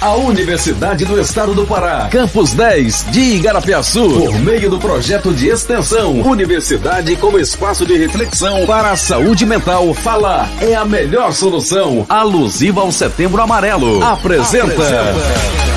A Universidade do Estado do Pará, Campus 10 de Igarapiaçu, por meio do projeto de extensão Universidade como espaço de reflexão para a saúde mental, falar é a melhor solução. Alusiva ao Setembro Amarelo. Apresenta. Apresenta.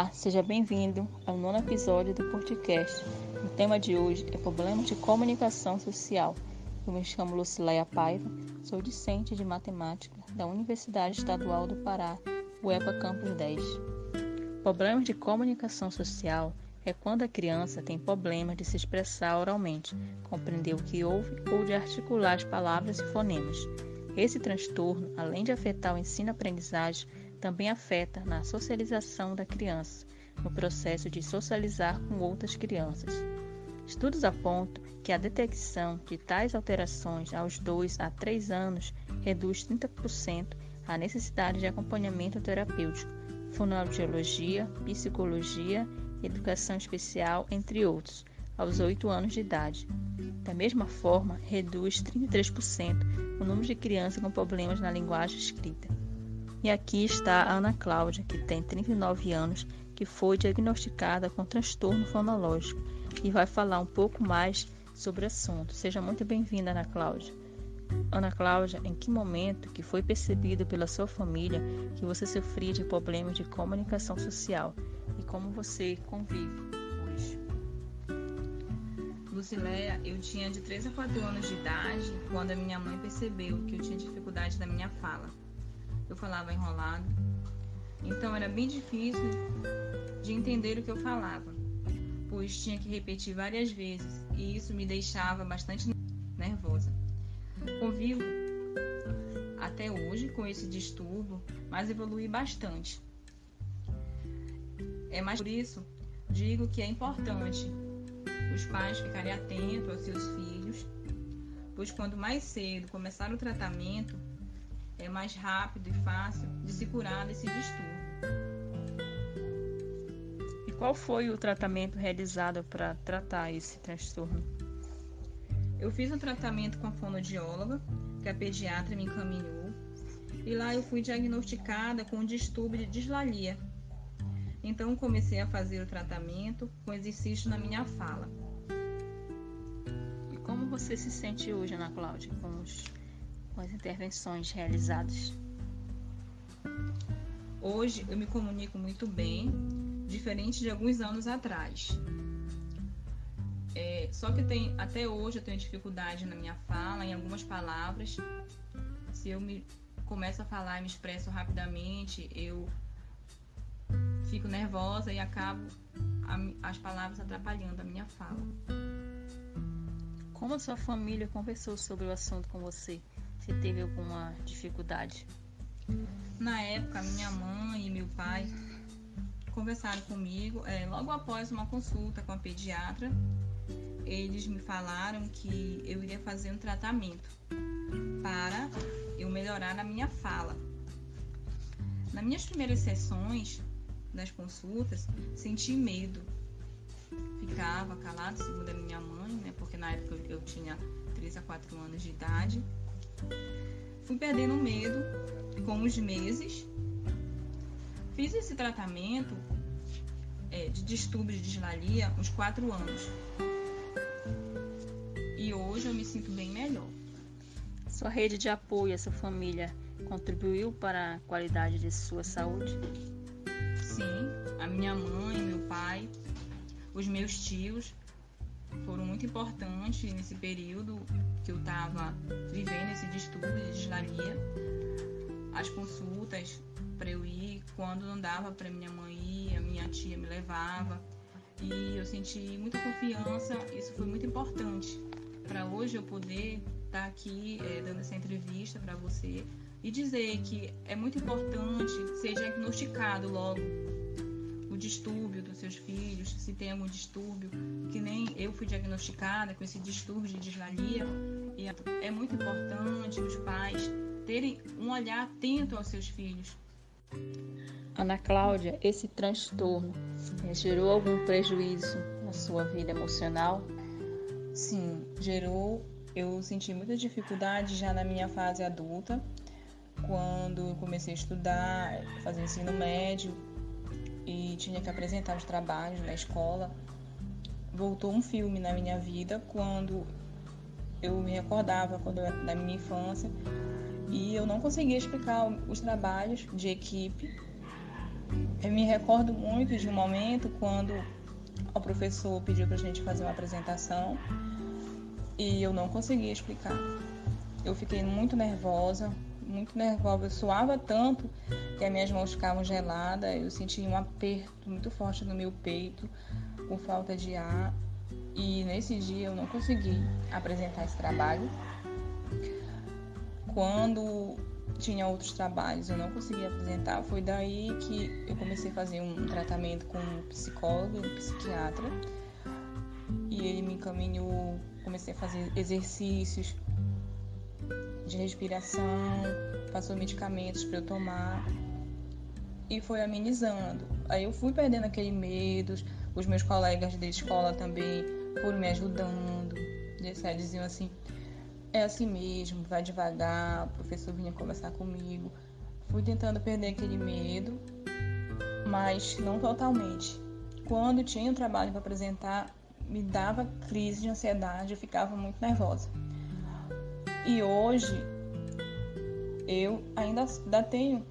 Olá, seja bem-vindo ao nono episódio do podcast. O tema de hoje é problemas de comunicação social. Eu me chamo Lucileia Paiva, sou discente de matemática da Universidade Estadual do Pará, UEPA Campus 10. Problemas de comunicação social é quando a criança tem problemas de se expressar oralmente, compreender o que ouve ou de articular as palavras e fonemas. Esse transtorno, além de afetar o ensino-aprendizagem, também afeta na socialização da criança, no processo de socializar com outras crianças. Estudos apontam que a detecção de tais alterações aos 2 a 3 anos reduz 30% a necessidade de acompanhamento terapêutico, fonoaudiologia, psicologia, educação especial, entre outros, aos 8 anos de idade. Da mesma forma, reduz 33% o número de crianças com problemas na linguagem escrita. E aqui está a Ana Cláudia, que tem 39 anos, que foi diagnosticada com transtorno fonológico e vai falar um pouco mais sobre o assunto. Seja muito bem-vinda, Ana Cláudia. Ana Cláudia, em que momento que foi percebido pela sua família que você sofria de problemas de comunicação social e como você convive hoje? Lucileia, eu tinha de 3 a 4 anos de idade quando a minha mãe percebeu que eu tinha dificuldade na minha fala eu falava enrolado. Então era bem difícil de entender o que eu falava, pois tinha que repetir várias vezes e isso me deixava bastante nervosa. Convivo até hoje com esse distúrbio, mas evolui bastante. É mais por isso digo que é importante os pais ficarem atentos aos seus filhos, pois quando mais cedo começar o tratamento, é mais rápido e fácil de se curar desse distúrbio. E qual foi o tratamento realizado para tratar esse transtorno? Eu fiz um tratamento com a fonoaudióloga, que a pediatra me encaminhou, e lá eu fui diagnosticada com um distúrbio de dislalia. Então comecei a fazer o tratamento com exercício na minha fala. E como você se sente hoje, Ana Cláudia, com os com as intervenções realizadas? Hoje eu me comunico muito bem, diferente de alguns anos atrás. É, só que tem, até hoje eu tenho dificuldade na minha fala, em algumas palavras. Se eu me começo a falar e me expresso rapidamente, eu fico nervosa e acabo a, as palavras atrapalhando a minha fala. Como a sua família conversou sobre o assunto com você? Você teve alguma dificuldade? Na época, minha mãe e meu pai conversaram comigo é, logo após uma consulta com a pediatra. Eles me falaram que eu iria fazer um tratamento para eu melhorar a minha fala. Nas minhas primeiras sessões das consultas, senti medo. Ficava calado, segundo a minha mãe, né? Porque na época eu tinha 3 a 4 anos de idade. Fui perdendo medo com os meses. Fiz esse tratamento é, de distúrbio de dislalia uns quatro anos. E hoje eu me sinto bem melhor. Sua rede de apoio, essa família, contribuiu para a qualidade de sua saúde? Sim, a minha mãe, meu pai, os meus tios foram muito importantes nesse período que eu estava vivendo esse distúrbio de dislalia. As consultas para eu ir, quando não dava para minha mãe ir, a minha tia me levava. E eu senti muita confiança, isso foi muito importante para hoje eu poder estar tá aqui é, dando essa entrevista para você e dizer que é muito importante ser diagnosticado logo distúrbio dos seus filhos, se tem algum distúrbio, que nem eu fui diagnosticada com esse distúrbio de dislalia. E é muito importante os pais terem um olhar atento aos seus filhos, Ana Cláudia, esse transtorno gerou algum prejuízo na sua vida emocional? Sim, gerou. Eu senti muita dificuldade já na minha fase adulta, quando eu comecei a estudar, fazer ensino médio e tinha que apresentar os trabalhos na escola. Voltou um filme na minha vida quando eu me recordava quando eu, da minha infância e eu não conseguia explicar os trabalhos de equipe eu me recordo muito de um momento quando o professor pediu para a gente fazer uma apresentação e eu não conseguia explicar. Eu fiquei muito nervosa, muito nervosa, eu suava tanto que as minhas mãos ficavam geladas, eu sentia um aperto muito forte no meu peito, com falta de ar. E nesse dia eu não consegui apresentar esse trabalho. Quando tinha outros trabalhos, eu não conseguia apresentar. Foi daí que eu comecei a fazer um tratamento com um psicólogo, um psiquiatra. E ele me encaminhou, comecei a fazer exercícios de respiração, passou medicamentos para eu tomar e foi amenizando. Aí eu fui perdendo aquele medo, os meus colegas da escola também foram me ajudando. Eles diziam assim: é assim mesmo, vai devagar. O professor vinha conversar comigo. Fui tentando perder aquele medo, mas não totalmente. Quando tinha um trabalho para apresentar, me dava crise de ansiedade, eu ficava muito nervosa. E hoje eu ainda, ainda tenho,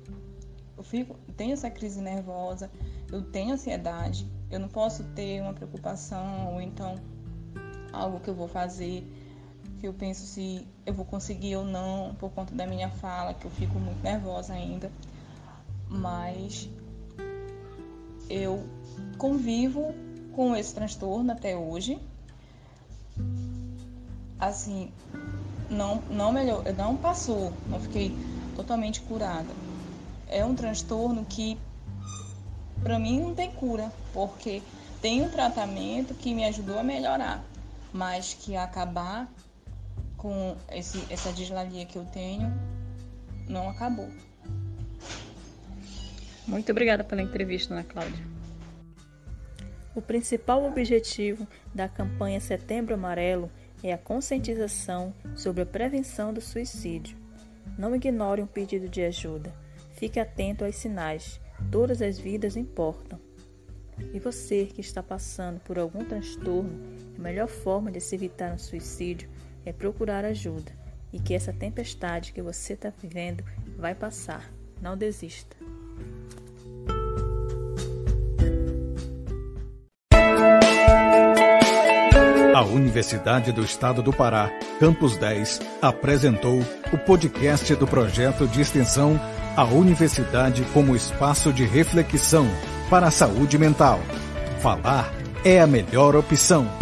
eu fico, tenho essa crise nervosa, eu tenho ansiedade, eu não posso ter uma preocupação ou então algo que eu vou fazer que eu penso se eu vou conseguir ou não por conta da minha fala, que eu fico muito nervosa ainda. Mas eu convivo com esse transtorno até hoje. Assim, não não melhor, não passou, não fiquei totalmente curada. É um transtorno que para mim não tem cura, porque tem um tratamento que me ajudou a melhorar, mas que acabar com esse, essa dislalia que eu tenho não acabou. Muito obrigada pela entrevista, Ana Cláudia. O principal objetivo da campanha Setembro Amarelo é a conscientização sobre a prevenção do suicídio. Não ignore um pedido de ajuda. Fique atento aos sinais. Todas as vidas importam. E você que está passando por algum transtorno, a melhor forma de se evitar um suicídio é procurar ajuda e que essa tempestade que você está vivendo vai passar. Não desista. A Universidade do Estado do Pará, Campus 10, apresentou o podcast do projeto de extensão A Universidade como Espaço de Reflexão para a Saúde Mental. Falar é a melhor opção.